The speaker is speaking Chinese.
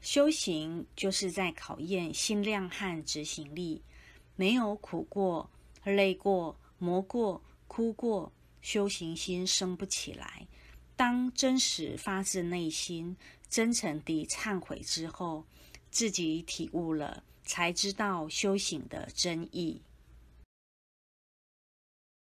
修行就是在考验心量和执行力没有苦过累过磨过哭过修行心升不起来。当真实发自内心真诚地忏悔之后自己体悟了才知道修行的真意。